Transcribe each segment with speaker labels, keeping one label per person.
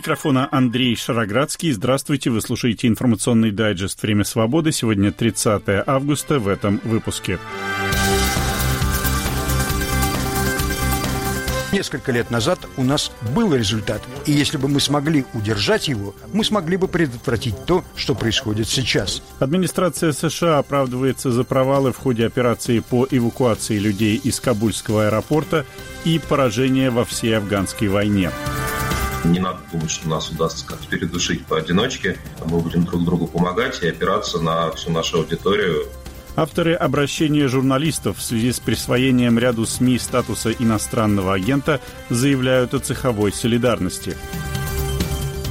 Speaker 1: микрофона Андрей Шароградский. Здравствуйте, вы слушаете информационный дайджест «Время свободы». Сегодня 30 августа в этом выпуске.
Speaker 2: Несколько лет назад у нас был результат, и если бы мы смогли удержать его, мы смогли бы предотвратить то, что происходит сейчас.
Speaker 1: Администрация США оправдывается за провалы в ходе операции по эвакуации людей из Кабульского аэропорта и поражение во всей афганской войне.
Speaker 3: Не надо думать, что нас удастся как-то передушить поодиночке. Мы будем друг другу помогать и опираться на всю нашу аудиторию,
Speaker 1: Авторы обращения журналистов в связи с присвоением ряду СМИ статуса иностранного агента заявляют о цеховой солидарности.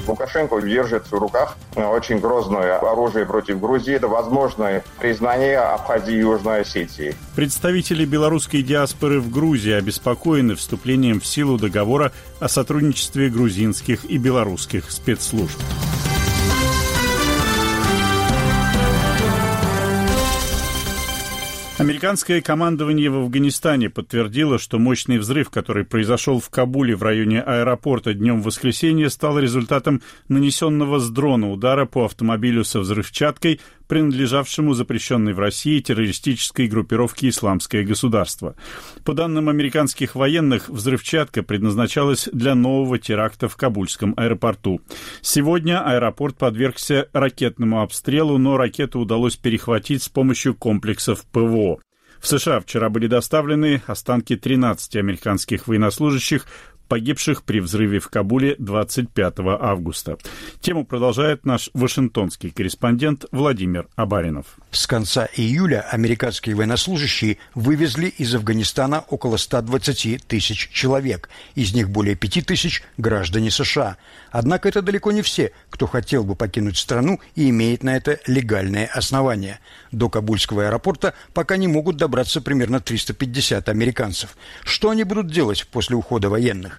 Speaker 4: Лукашенко держит в руках очень грозное оружие против Грузии. Это возможное признание Абхазии и Южной Осетии.
Speaker 1: Представители белорусской диаспоры в Грузии обеспокоены вступлением в силу договора о сотрудничестве грузинских и белорусских спецслужб. Американское командование в Афганистане подтвердило, что мощный взрыв, который произошел в Кабуле в районе аэропорта днем в воскресенье, стал результатом нанесенного с дрона удара по автомобилю со взрывчаткой, принадлежавшему запрещенной в России террористической группировке «Исламское государство». По данным американских военных, взрывчатка предназначалась для нового теракта в Кабульском аэропорту. Сегодня аэропорт подвергся ракетному обстрелу, но ракету удалось перехватить с помощью комплексов ПВО. В США вчера были доставлены останки 13 американских военнослужащих, погибших при взрыве в Кабуле 25 августа. Тему продолжает наш вашингтонский корреспондент Владимир Абаринов.
Speaker 2: С конца июля американские военнослужащие вывезли из Афганистана около 120 тысяч человек. Из них более 5 тысяч – граждане США. Однако это далеко не все, кто хотел бы покинуть страну и имеет на это легальное основание. До Кабульского аэропорта пока не могут добраться примерно 350 американцев. Что они будут делать после ухода военных?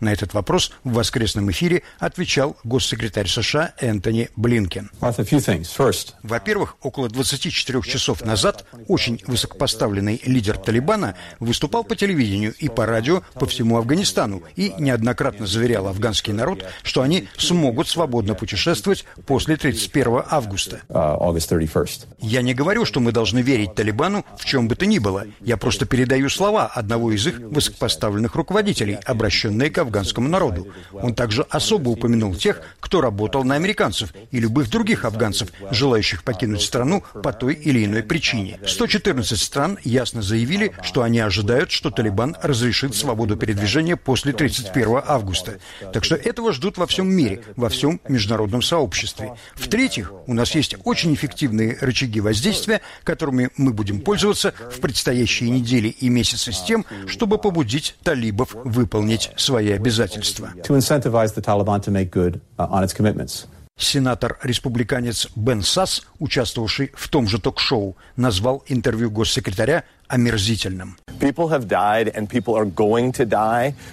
Speaker 2: На этот вопрос в воскресном эфире отвечал госсекретарь США Энтони Блинкен. Во-первых, около 24 часов назад очень высокопоставленный лидер Талибана выступал по телевидению и по радио по всему Афганистану и неоднократно заверял афганский народ, что они смогут свободно путешествовать после 31 августа. Uh, Я не говорю, что мы должны верить Талибану в чем бы то ни было. Я просто передаю слова одного из их высокопоставленных руководителей, обращенных к афганскому народу. Он также особо упомянул тех, кто работал на американцев и любых других афганцев, желающих покинуть страну по той или иной причине. 114 стран ясно заявили, что они ожидают, что Талибан разрешит свободу передвижения после 31 августа. Так что этого ждут во всем мире, во всем международном сообществе. В-третьих, у нас есть очень эффективные рычаги воздействия, которыми мы будем пользоваться в предстоящие недели и месяцы с тем, чтобы побудить талибов выполнить свои обязательства. Uh, Сенатор-республиканец Бен Сасс, участвовавший в том же ток-шоу, назвал интервью госсекретаря омерзительным.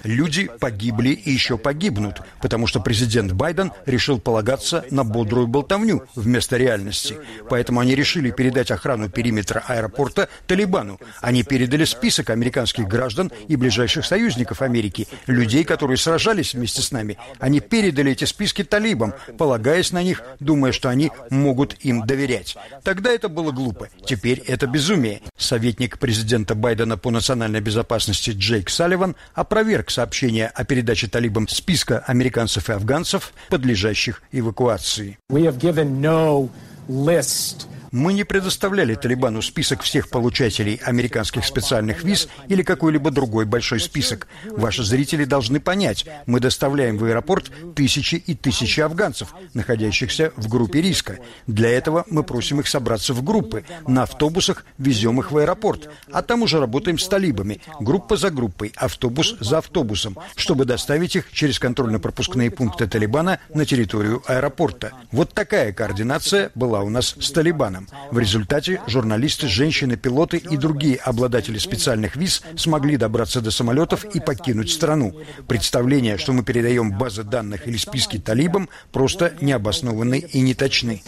Speaker 2: Люди погибли и еще погибнут, потому что президент Байден решил полагаться на бодрую болтовню вместо реальности. Поэтому они решили передать охрану периметра аэропорта Талибану. Они передали список американских граждан и ближайших союзников Америки, людей, которые сражались вместе с нами. Они передали эти списки талибам, полагаясь на них, думая, что они могут им доверять. Тогда это было глупо. Теперь это безумие. Советник президента Байдена по национальной безопасности Джейк Салливан опроверг сообщение о передаче талибам списка американцев и афганцев, подлежащих эвакуации. We have given no list мы не предоставляли Талибану список всех получателей американских специальных виз или какой-либо другой большой список. Ваши зрители должны понять, мы доставляем в аэропорт тысячи и тысячи афганцев, находящихся в группе риска. Для этого мы просим их собраться в группы. На автобусах везем их в аэропорт, а там уже работаем с талибами, группа за группой, автобус за автобусом, чтобы доставить их через контрольно-пропускные пункты Талибана на территорию аэропорта. Вот такая координация была у нас с Талибаном странам. В результате журналисты, женщины, пилоты и другие обладатели специальных виз смогли добраться до самолетов и покинуть страну. Представление, что мы передаем базы данных или списки талибам, просто необоснованы и неточны.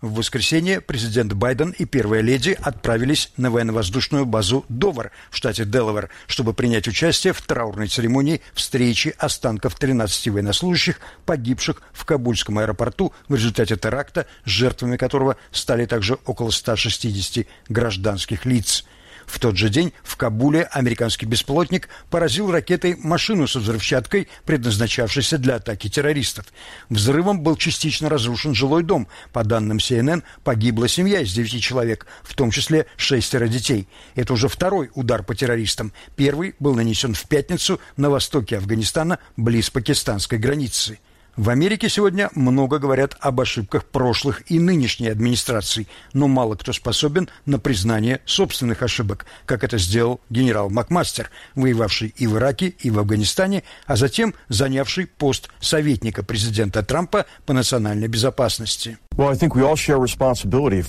Speaker 2: В воскресенье президент Байден и первая леди отправились на военно-воздушную базу Довар в штате Делавер, чтобы принять участие в траурной церемонии встречи останков 13 военнослужащих, погибших в Кабульском аэропорту в результате теракта, жертвами которого стали также около 160 гражданских лиц. В тот же день в Кабуле американский беспилотник поразил ракетой машину со взрывчаткой, предназначавшейся для атаки террористов. Взрывом был частично разрушен жилой дом. По данным CNN, погибла семья из девяти человек, в том числе шестеро детей. Это уже второй удар по террористам. Первый был нанесен в пятницу на востоке Афганистана, близ пакистанской границы. В Америке сегодня много говорят об ошибках прошлых и нынешней администраций, но мало кто способен на признание собственных ошибок, как это сделал генерал Макмастер, воевавший и в Ираке, и в Афганистане, а затем занявший пост советника президента Трампа по национальной безопасности.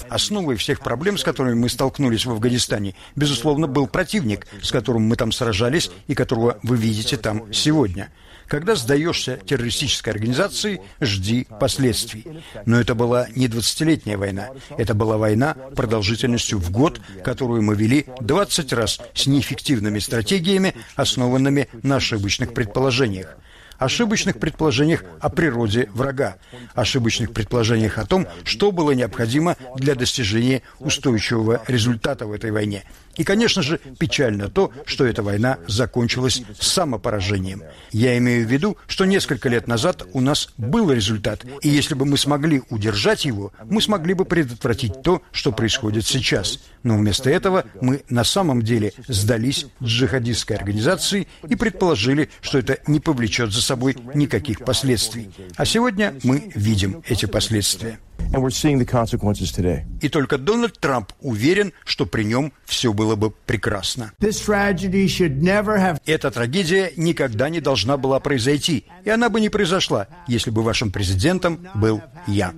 Speaker 2: Основой всех проблем, с которыми мы столкнулись в Афганистане, безусловно, был противник, с которым мы там сражались и которого вы видите там сегодня. Когда сдаешься террористической организации, жди последствий. Но это была не 20-летняя война. Это была война продолжительностью в год, которую мы вели 20 раз с неэффективными стратегиями, основанными на ошибочных предположениях ошибочных предположениях о природе врага, ошибочных предположениях о том, что было необходимо для достижения устойчивого результата в этой войне. И, конечно же, печально то, что эта война закончилась самопоражением. Я имею в виду, что несколько лет назад у нас был результат, и если бы мы смогли удержать его, мы смогли бы предотвратить то, что происходит сейчас. Но вместо этого мы на самом деле сдались джихадистской организации и предположили, что это не повлечет за собой никаких последствий. А сегодня мы видим эти последствия. И только Дональд Трамп уверен, что при нем все было бы прекрасно. Эта трагедия никогда не должна была произойти, и она бы не произошла, если бы вашим президентом был я.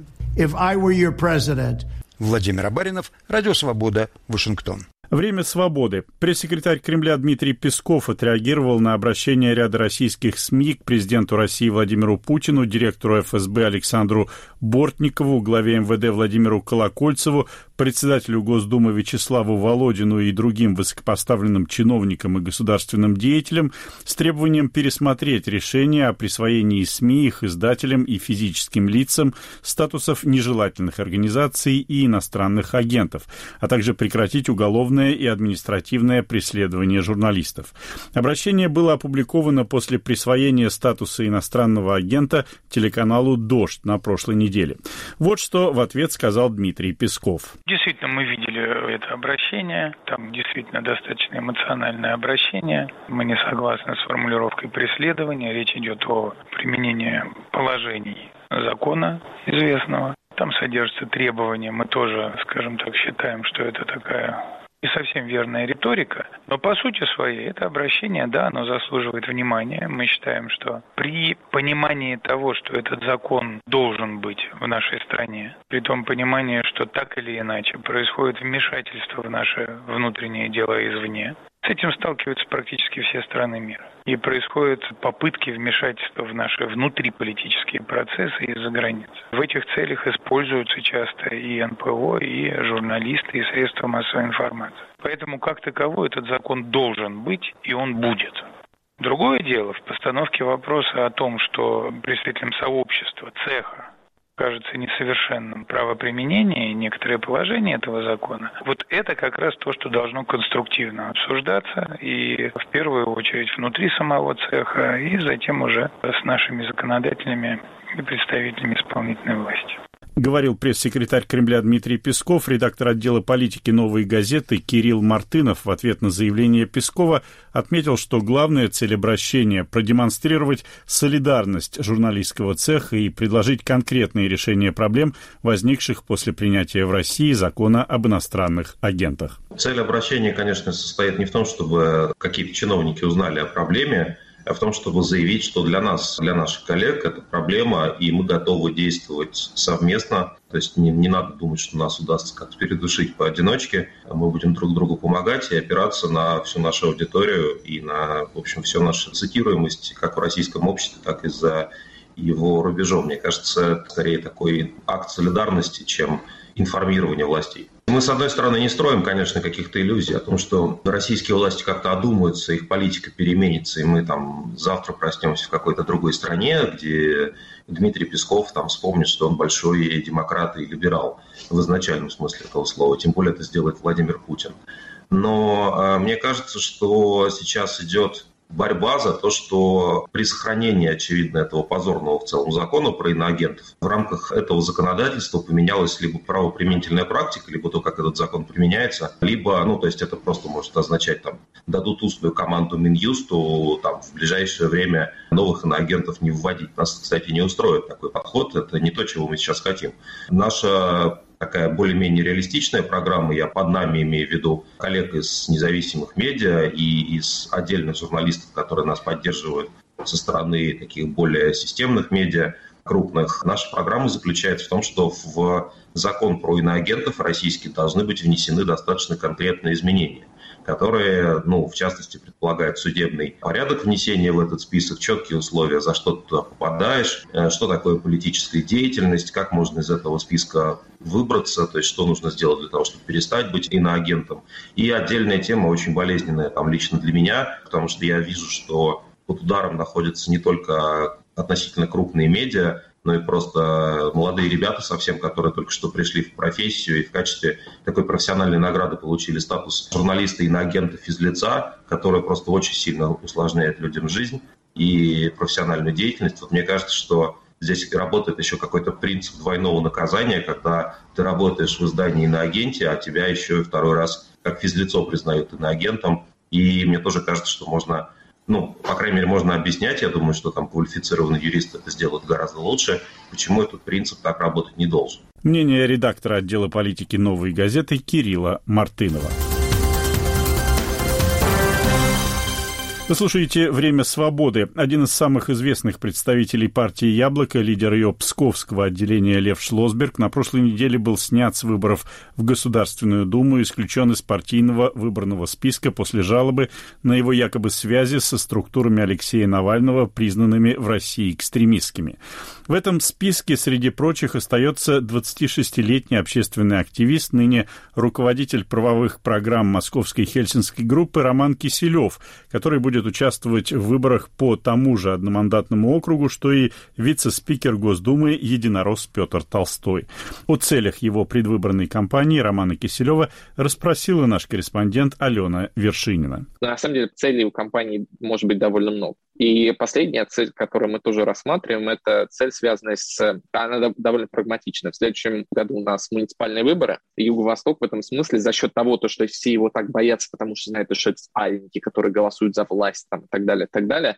Speaker 2: Владимир Абаринов, Радио Свобода, Вашингтон.
Speaker 1: Время свободы. Пресс-секретарь Кремля Дмитрий Песков отреагировал на обращение ряда российских СМИ к президенту России Владимиру Путину, директору ФСБ Александру Бортникову, главе МВД Владимиру Колокольцеву, председателю Госдумы Вячеславу Володину и другим высокопоставленным чиновникам и государственным деятелям с требованием пересмотреть решение о присвоении СМИ, их издателям и физическим лицам статусов нежелательных организаций и иностранных агентов, а также прекратить уголовное и административное преследование журналистов. Обращение было опубликовано после присвоения статуса иностранного агента телеканалу «Дождь» на прошлой неделе. Вот что в ответ сказал Дмитрий Песков.
Speaker 5: Действительно, мы видели это обращение. Там действительно достаточно эмоциональное обращение. Мы не согласны с формулировкой преследования. Речь идет о применении положений закона известного. Там содержатся требования. Мы тоже, скажем так, считаем, что это такая не совсем верная риторика, но по сути своей это обращение, да, оно заслуживает внимания. Мы считаем, что при понимании того, что этот закон должен быть в нашей стране, при том понимании, что так или иначе происходит вмешательство в наше внутреннее дело извне, с этим сталкиваются практически все страны мира. И происходят попытки вмешательства в наши внутриполитические процессы из-за границы. В этих целях используются часто и НПО, и журналисты, и средства массовой информации. Поэтому как таковой этот закон должен быть, и он будет. Другое дело в постановке вопроса о том, что представителям сообщества, цеха, кажется несовершенным правоприменение и некоторые положения этого закона, вот это как раз то, что должно конструктивно обсуждаться и в первую очередь внутри самого цеха и затем уже с нашими законодателями и представителями исполнительной власти
Speaker 1: говорил пресс-секретарь Кремля Дмитрий Песков, редактор отдела политики «Новой газеты» Кирилл Мартынов в ответ на заявление Пескова отметил, что главная цель обращения – продемонстрировать солидарность журналистского цеха и предложить конкретные решения проблем, возникших после принятия в России закона об иностранных агентах.
Speaker 3: Цель обращения, конечно, состоит не в том, чтобы какие-то чиновники узнали о проблеме, в том, чтобы заявить, что для нас, для наших коллег это проблема, и мы готовы действовать совместно. То есть не, не надо думать, что нас удастся как-то передушить поодиночке. Мы будем друг другу помогать и опираться на всю нашу аудиторию и на, в общем, всю нашу цитируемость как в российском обществе, так и за его рубежом. Мне кажется, скорее такой акт солидарности, чем информирование властей. Мы, с одной стороны, не строим, конечно, каких-то иллюзий о том, что российские власти как-то одумаются, их политика переменится, и мы там завтра проснемся в какой-то другой стране, где Дмитрий Песков там вспомнит, что он большой демократ и либерал в изначальном смысле этого слова. Тем более это сделает Владимир Путин. Но э, мне кажется, что сейчас идет борьба за то, что при сохранении, очевидно, этого позорного в целом закона про иноагентов, в рамках этого законодательства поменялась либо правоприменительная практика, либо то, как этот закон применяется, либо, ну, то есть это просто может означать, там, дадут устную команду Минюсту, там, в ближайшее время новых иноагентов не вводить. Нас, кстати, не устроит такой подход, это не то, чего мы сейчас хотим. Наша такая более-менее реалистичная программа. Я под нами имею в виду коллег из независимых медиа и из отдельных журналистов, которые нас поддерживают со стороны таких более системных медиа крупных. Наша программа заключается в том, что в закон про иноагентов российский должны быть внесены достаточно конкретные изменения которые, ну, в частности, предполагают судебный порядок внесения в этот список, четкие условия, за что ты туда попадаешь, э, что такое политическая деятельность, как можно из этого списка выбраться, то есть что нужно сделать для того, чтобы перестать быть иноагентом. И отдельная тема, очень болезненная там лично для меня, потому что я вижу, что под ударом находятся не только относительно крупные медиа, но и просто молодые ребята совсем, которые только что пришли в профессию и в качестве такой профессиональной награды получили статус журналиста и на агента физлица, который просто очень сильно усложняет людям жизнь и профессиональную деятельность. Вот мне кажется, что здесь работает еще какой-то принцип двойного наказания, когда ты работаешь в издании на агенте, а тебя еще и второй раз как физлицо признают иноагентом. И мне тоже кажется, что можно ну, по крайней мере, можно объяснять, я думаю, что там квалифицированный юрист это сделает гораздо лучше, почему этот принцип так работать не должен.
Speaker 1: Мнение редактора отдела политики «Новой газеты» Кирилла Мартынова. Вы слушаете «Время свободы». Один из самых известных представителей партии «Яблоко», лидер ее псковского отделения Лев Шлосберг, на прошлой неделе был снят с выборов в Государственную Думу и исключен из партийного выборного списка после жалобы на его якобы связи со структурами Алексея Навального, признанными в России экстремистскими. В этом списке, среди прочих, остается 26-летний общественный активист, ныне руководитель правовых программ Московской Хельсинской группы Роман Киселев, который будет будет участвовать в выборах по тому же одномандатному округу, что и вице-спикер Госдумы единорос Петр Толстой. О целях его предвыборной кампании Романа Киселева расспросила наш корреспондент Алена Вершинина.
Speaker 6: На самом деле целей у кампании может быть довольно много. И последняя цель, которую мы тоже рассматриваем, это цель, связанная с... Она довольно прагматична. В следующем году у нас муниципальные выборы. Юго-Восток в этом смысле за счет того, то, что все его так боятся, потому что знают, что это спальники, которые голосуют за власть там, и так далее, и так далее,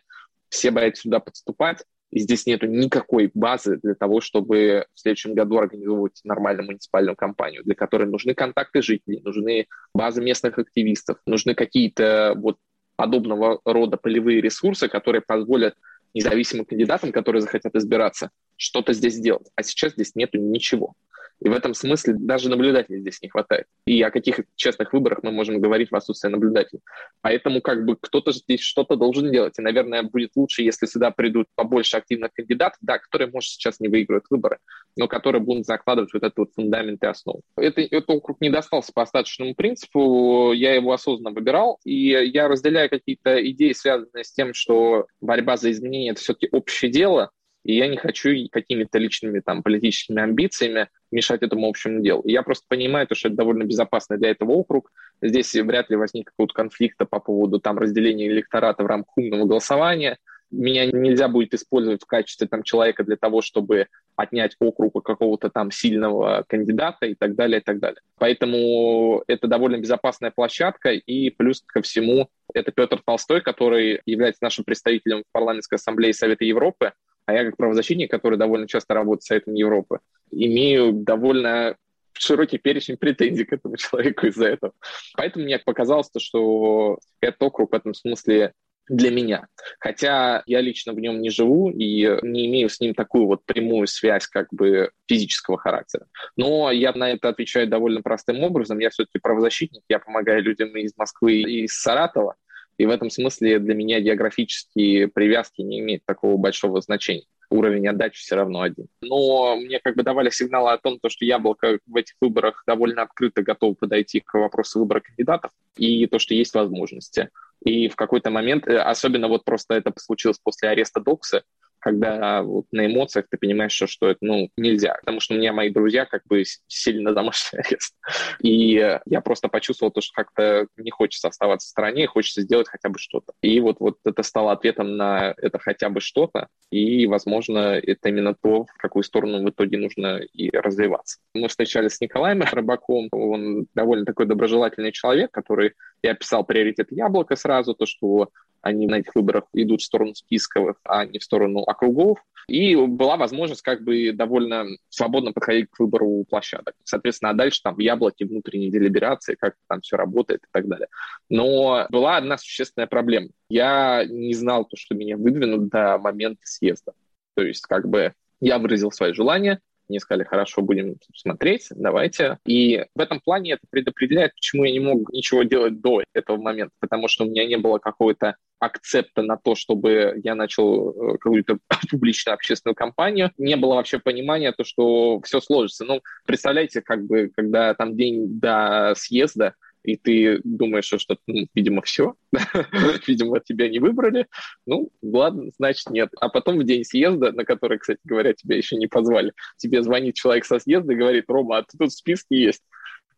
Speaker 6: все боятся сюда подступать. И здесь нет никакой базы для того, чтобы в следующем году организовывать нормальную муниципальную кампанию, для которой нужны контакты жителей, нужны базы местных активистов, нужны какие-то вот подобного рода полевые ресурсы, которые позволят независимым кандидатам, которые захотят избираться, что-то здесь сделать. А сейчас здесь нету ничего. И в этом смысле даже наблюдателей здесь не хватает. И о каких честных выборах мы можем говорить в отсутствии наблюдателей. Поэтому как бы кто-то здесь что-то должен делать. И, наверное, будет лучше, если сюда придут побольше активных кандидатов, да, которые, может, сейчас не выиграют выборы, но которые будут закладывать вот этот вот фундамент и основу. Это, этот округ не достался по остаточному принципу, я его осознанно выбирал, и я разделяю какие-то идеи, связанные с тем, что борьба за изменения — это все-таки общее дело, и я не хочу какими-то личными там политическими амбициями мешать этому общему делу. я просто понимаю, что это довольно безопасно для этого округ. Здесь вряд ли возник какого-то конфликта по поводу там разделения электората в рамках умного голосования. Меня нельзя будет использовать в качестве там человека для того, чтобы отнять округ у какого-то там сильного кандидата и так далее, и так далее. Поэтому это довольно безопасная площадка, и плюс ко всему это Петр Толстой, который является нашим представителем в парламентской ассамблее Совета Европы, а я как правозащитник, который довольно часто работает с Советом Европы, имею довольно широкий перечень претензий к этому человеку из-за этого. Поэтому мне показалось, то, что этот округ в этом смысле для меня. Хотя я лично в нем не живу и не имею с ним такую вот прямую связь как бы физического характера. Но я на это отвечаю довольно простым образом. Я все-таки правозащитник, я помогаю людям из Москвы и из Саратова. И в этом смысле для меня географические привязки не имеют такого большого значения. уровень отдачи все равно один. Но мне как бы давали сигналы о том, что Яблоко в этих выборах довольно открыто готово подойти к вопросу выбора кандидатов, и то, что есть возможности. И в какой-то момент, э, особенно вот просто это случилось после ареста Докса, когда вот на эмоциях ты понимаешь, что, что это ну, нельзя. Потому что у меня мои друзья как бы сели домашний арест. И я просто почувствовал то, что как-то не хочется оставаться в стране, хочется сделать хотя бы что-то. И вот, вот это стало ответом на это хотя бы что-то. И, возможно, это именно то, в какую сторону в итоге нужно и развиваться. Мы встречались с Николаем Рыбаком. Он довольно такой доброжелательный человек, который я писал приоритет яблока сразу, то, что они на этих выборах идут в сторону списковых, а не в сторону округов. И была возможность как бы довольно свободно подходить к выбору площадок. Соответственно, а дальше там в яблоке внутренней делиберации, как там все работает и так далее. Но была одна существенная проблема. Я не знал то, что меня выдвинут до момента съезда. То есть как бы я выразил свое желание, мне сказали, хорошо, будем смотреть, давайте. И в этом плане это предопределяет, почему я не мог ничего делать до этого момента, потому что у меня не было какой-то акцепта на то, чтобы я начал э, какую-то публичную общественную кампанию. Не было вообще понимания, то, что все сложится. Ну, представляете, как бы, когда там день до съезда, и ты думаешь, что, ну, видимо, все, видимо, тебя не выбрали, ну, ладно, значит, нет. А потом в день съезда, на который, кстати говоря, тебя еще не позвали, тебе звонит человек со съезда и говорит, Рома, а ты тут в списке есть.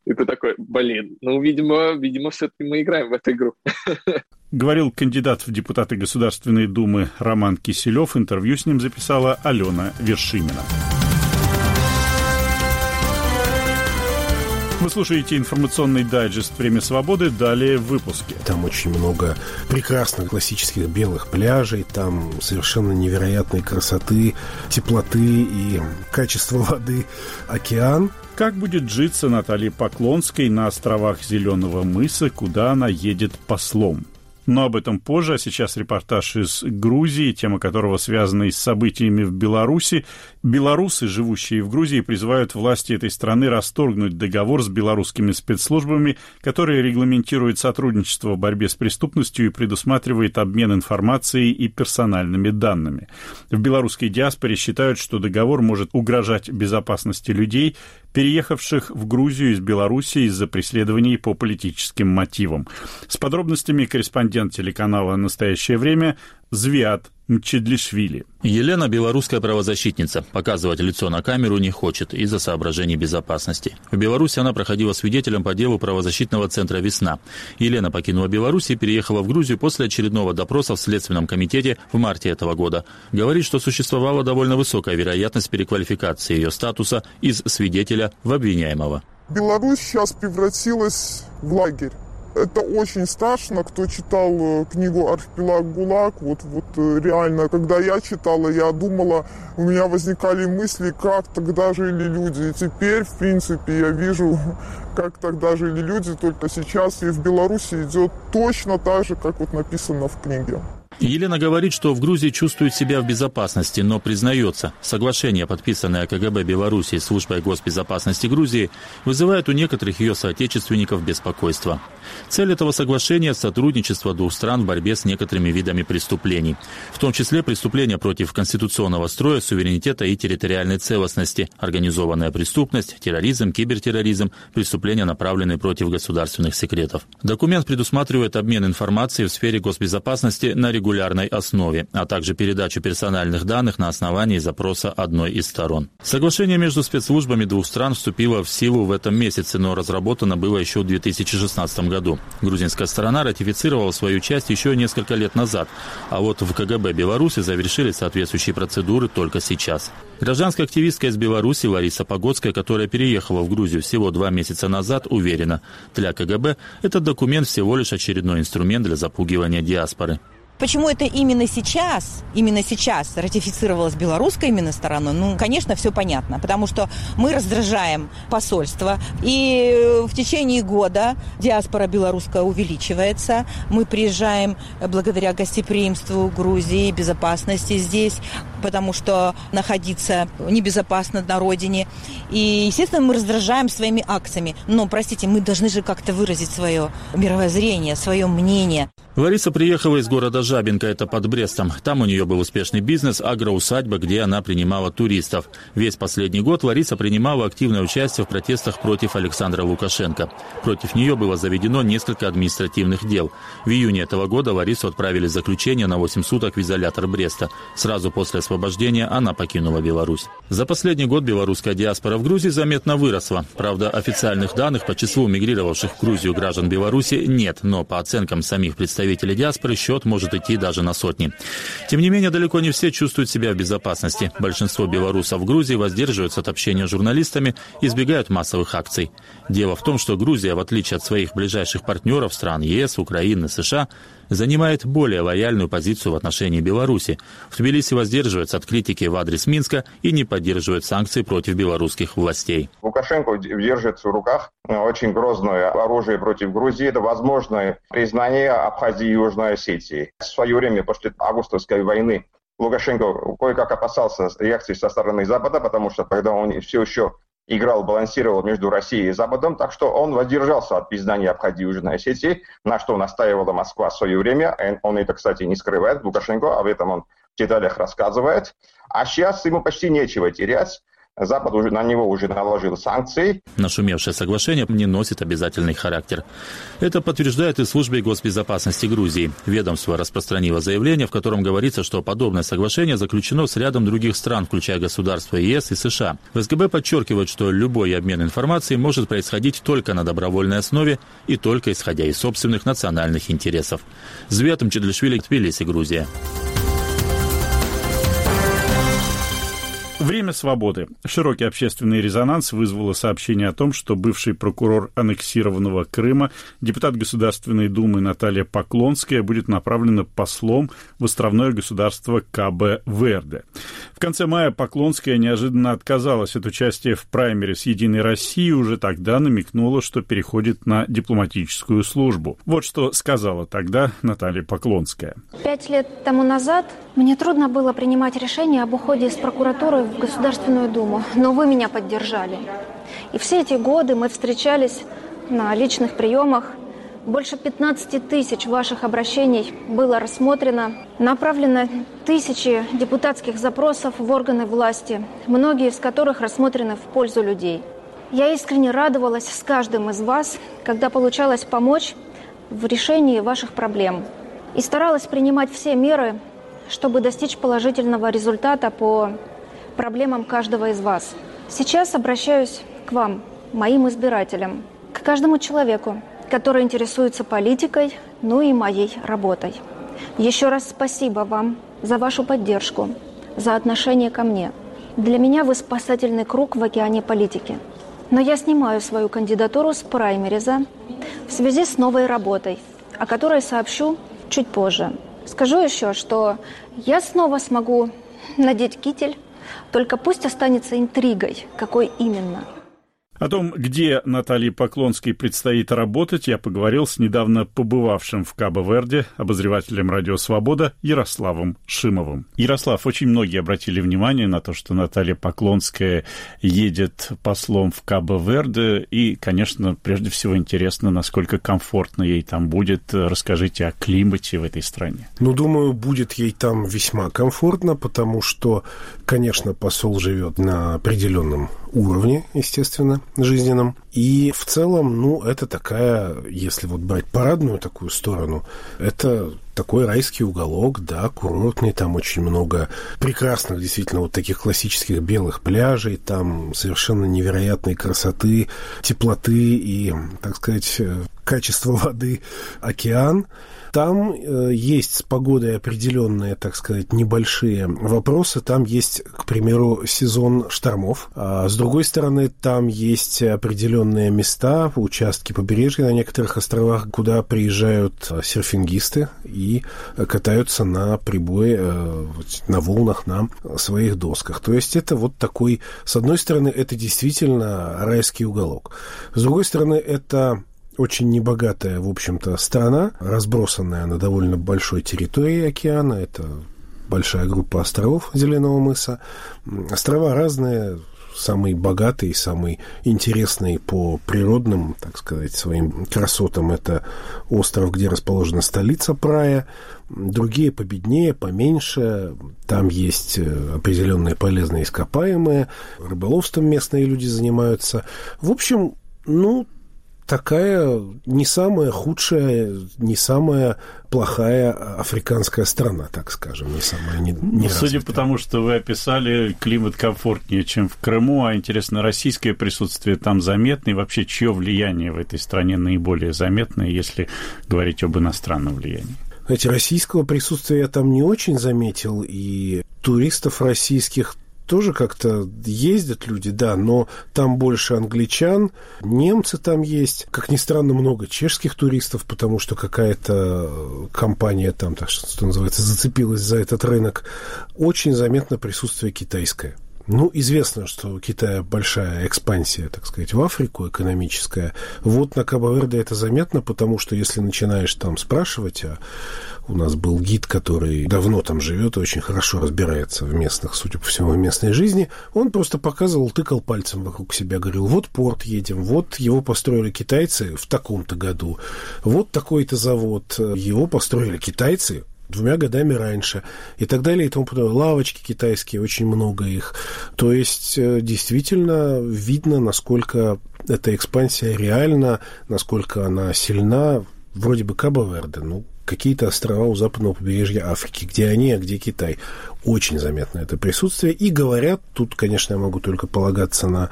Speaker 6: И ты такой, блин, ну, видимо, видимо, все-таки мы играем в эту игру.
Speaker 1: Говорил кандидат в депутаты Государственной Думы Роман Киселев. Интервью с ним записала Алена Вершинина. Вы слушаете информационный дайджест «Время свободы». Далее в выпуске.
Speaker 7: Там очень много прекрасных классических белых пляжей, там совершенно невероятной красоты, теплоты и качества воды океан.
Speaker 1: Как будет житься Наталье Поклонской на островах Зеленого мыса, куда она едет послом? Но об этом позже, а сейчас репортаж из Грузии, тема которого связана и с событиями в Беларуси. Белорусы, живущие в Грузии, призывают власти этой страны расторгнуть договор с белорусскими спецслужбами, который регламентирует сотрудничество в борьбе с преступностью и предусматривает обмен информацией и персональными данными. В белорусской диаспоре считают, что договор может угрожать безопасности людей, переехавших в Грузию из Беларуси из-за преследований по политическим мотивам. С подробностями корреспондент телеканала «Настоящее время» Звиат Мчедлишвили.
Speaker 8: Елена – белорусская правозащитница. Показывать лицо на камеру не хочет из-за соображений безопасности. В Беларуси она проходила свидетелем по делу правозащитного центра «Весна». Елена покинула Беларусь и переехала в Грузию после очередного допроса в Следственном комитете в марте этого года. Говорит, что существовала довольно высокая вероятность переквалификации ее статуса из свидетеля в обвиняемого.
Speaker 9: Беларусь сейчас превратилась в лагерь это очень страшно. Кто читал э, книгу «Архипелаг ГУЛАГ», вот, вот э, реально, когда я читала, я думала, у меня возникали мысли, как тогда жили люди. И теперь, в принципе, я вижу, как тогда жили люди, только сейчас и в Беларуси идет точно так же, как вот написано в книге.
Speaker 8: Елена говорит, что в Грузии чувствует себя в безопасности, но признается, соглашение, подписанное КГБ Беларуси и Службой госбезопасности Грузии, вызывает у некоторых ее соотечественников беспокойство. Цель этого соглашения – сотрудничество двух стран в борьбе с некоторыми видами преступлений, в том числе преступления против конституционного строя, суверенитета и территориальной целостности, организованная преступность, терроризм, кибертерроризм, преступления, направленные против государственных секретов. Документ предусматривает обмен информацией в сфере госбезопасности на регулярную регулярной основе, а также передачу персональных данных на основании запроса одной из сторон. Соглашение между спецслужбами двух стран вступило в силу в этом месяце, но разработано было еще в 2016 году. Грузинская сторона ратифицировала свою часть еще несколько лет назад, а вот в КГБ Беларуси завершили соответствующие процедуры только сейчас. Гражданская активистка из Беларуси Лариса Погодская, которая переехала в Грузию всего два месяца назад, уверена, для КГБ этот документ всего лишь очередной инструмент для запугивания диаспоры.
Speaker 10: Почему это именно сейчас, именно сейчас ратифицировалось белорусской именно стороной? Ну, конечно, все понятно, потому что мы раздражаем посольство, и в течение года диаспора белорусская увеличивается. Мы приезжаем благодаря гостеприимству Грузии, безопасности здесь. Потому что находиться небезопасно на родине. И, естественно, мы раздражаем своими акциями. Но, простите, мы должны же как-то выразить свое мировоззрение, свое мнение.
Speaker 8: Лариса приехала из города Жабинка, это под Брестом. Там у нее был успешный бизнес «Агроусадьба», где она принимала туристов. Весь последний год Лариса принимала активное участие в протестах против Александра Лукашенко. Против нее было заведено несколько административных дел. В июне этого года Ларису отправили заключение на 8 суток в изолятор Бреста. Сразу после освобождения она покинула Беларусь. За последний год белорусская диаспора в Грузии заметно выросла. Правда, официальных данных по числу мигрировавших в Грузию граждан Беларуси нет, но по оценкам самих представителей диаспоры счет может идти даже на сотни. Тем не менее, далеко не все чувствуют себя в безопасности. Большинство белорусов в Грузии воздерживаются от общения с журналистами, избегают массовых акций. Дело в том, что Грузия, в отличие от своих ближайших партнеров стран ЕС, Украины, США, занимает более лояльную позицию в отношении Беларуси. В Тбилиси воздерживаются от критики в адрес Минска и не поддерживают санкции против белорусских властей.
Speaker 4: Лукашенко держит в руках очень грозное оружие против Грузии. Это возможное признание Абхазии и Южной Осетии. В свое время, после августовской войны, Лукашенко кое-как опасался реакции со стороны Запада, потому что тогда он все еще играл, балансировал между Россией и Западом, так что он воздержался от признания Абхазии и Южной Осетии, на что настаивала Москва в свое время. Он это, кстати, не скрывает, Лукашенко, об этом он в деталях рассказывает. А сейчас ему почти нечего терять. Запад уже на него уже наложил санкции.
Speaker 8: Нашумевшее соглашение не носит обязательный характер. Это подтверждает и службе госбезопасности Грузии. Ведомство распространило заявление, в котором говорится, что подобное соглашение заключено с рядом других стран, включая государства ЕС и США. В СГБ подчеркивают, что любой обмен информацией может происходить только на добровольной основе и только исходя из собственных национальных интересов. Зветом Чедлишвили, Тбилиси, Грузия.
Speaker 1: Время свободы. Широкий общественный резонанс вызвало сообщение о том, что бывший прокурор аннексированного Крыма, депутат Государственной Думы Наталья Поклонская будет направлена послом в островное государство КБ Верде. В конце мая Поклонская неожиданно отказалась от участия в праймере с «Единой Россией» и уже тогда намекнула, что переходит на дипломатическую службу. Вот что сказала тогда Наталья Поклонская.
Speaker 11: Пять лет тому назад мне трудно было принимать решение об уходе из прокуратуры Государственную Думу, но вы меня поддержали. И все эти годы мы встречались на личных приемах. Больше 15 тысяч ваших обращений было рассмотрено. Направлено тысячи депутатских запросов в органы власти, многие из которых рассмотрены в пользу людей. Я искренне радовалась с каждым из вас, когда получалось помочь в решении ваших проблем. И старалась принимать все меры, чтобы достичь положительного результата по проблемам каждого из вас. Сейчас обращаюсь к вам, моим избирателям, к каждому человеку, который интересуется политикой, ну и моей работой. Еще раз спасибо вам за вашу поддержку, за отношение ко мне. Для меня вы спасательный круг в океане политики. Но я снимаю свою кандидатуру с праймериза в связи с новой работой, о которой сообщу чуть позже. Скажу еще, что я снова смогу надеть китель, только пусть останется интригой, какой именно –
Speaker 1: о том, где Наталье Поклонской предстоит работать, я поговорил с недавно побывавшим в Кабо-Верде обозревателем «Радио Свобода» Ярославом Шимовым. Ярослав, очень многие обратили внимание на то, что Наталья Поклонская едет послом в Кабо-Верде, и, конечно, прежде всего интересно, насколько комфортно ей там будет. Расскажите о климате в этой стране.
Speaker 7: Ну, думаю, будет ей там весьма комфортно, потому что, конечно, посол живет на определенном уровне, естественно, жизненном. И в целом, ну, это такая, если вот брать парадную такую сторону, это такой райский уголок, да, курортный, там очень много прекрасных, действительно, вот таких классических белых пляжей, там совершенно невероятной красоты, теплоты и, так сказать, качества воды океан. Там э, есть с погодой определенные, так сказать, небольшие вопросы. Там есть, к примеру, сезон штормов. А с другой стороны, там есть определенные места, участки побережья на некоторых островах, куда приезжают э, серфингисты и катаются на прибое, э, на волнах на своих досках. То есть это вот такой, с одной стороны, это действительно райский уголок. С другой стороны, это очень небогатая, в общем-то, страна, разбросанная на довольно большой территории океана. Это большая группа островов Зеленого мыса. Острова разные, самый богатый, самый интересный по природным, так сказать, своим красотам это остров, где расположена столица Прая. Другие победнее, поменьше. Там есть э, определенные полезные ископаемые. Рыболовством местные люди занимаются. В общем, ну, такая не самая худшая, не самая плохая африканская страна, так скажем, не самая не, не
Speaker 1: ну, Судя по тому, что вы описали, климат комфортнее, чем в Крыму, а интересно, российское присутствие там заметно, и вообще чье влияние в этой стране наиболее заметное, если говорить об иностранном влиянии?
Speaker 7: Знаете, российского присутствия я там не очень заметил, и туристов российских тоже как-то ездят люди, да, но там больше англичан, немцы там есть. Как ни странно, много чешских туристов, потому что какая-то компания там, так что называется, зацепилась за этот рынок. Очень заметно присутствие китайское. Ну, известно, что у Китая большая экспансия, так сказать, в Африку экономическая. Вот на Кабо-Верде это заметно, потому что если начинаешь там спрашивать, а у нас был гид, который давно там живет и очень хорошо разбирается в местных, судя по всему, в местной жизни. Он просто показывал, тыкал пальцем вокруг себя, говорил, вот порт едем, вот его построили китайцы в таком-то году, вот такой-то завод, его построили китайцы двумя годами раньше и так далее и тому подобное. Лавочки китайские, очень много их. То есть э, действительно видно, насколько эта экспансия реальна, насколько она сильна. Вроде бы Кабо-Верде, ну, какие-то острова у западного побережья Африки. Где они, а где Китай? Очень заметно это присутствие. И говорят, тут, конечно, я могу только полагаться на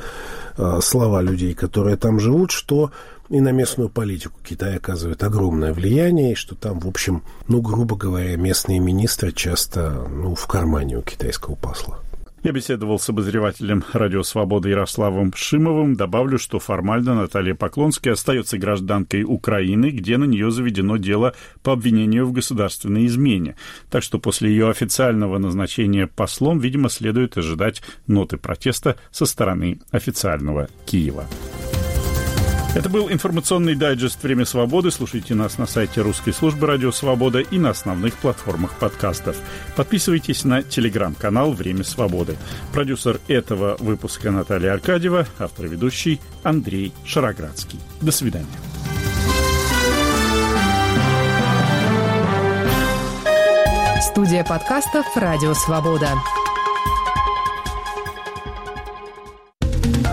Speaker 7: э, слова людей, которые там живут, что и на местную политику Китай оказывает огромное влияние, и что там, в общем, ну, грубо говоря, местные министры часто ну, в кармане у китайского посла.
Speaker 1: Я беседовал с обозревателем «Радио Свобода» Ярославом Шимовым. Добавлю, что формально Наталья Поклонская остается гражданкой Украины, где на нее заведено дело по обвинению в государственной измене. Так что после ее официального назначения послом, видимо, следует ожидать ноты протеста со стороны официального Киева. Это был информационный дайджест «Время свободы». Слушайте нас на сайте русской службы «Радио Свобода» и на основных платформах подкастов. Подписывайтесь на телеграм-канал «Время свободы». Продюсер этого выпуска Наталья Аркадьева, автор-ведущий Андрей Шароградский. До свидания.
Speaker 12: Студия подкастов «Радио Свобода».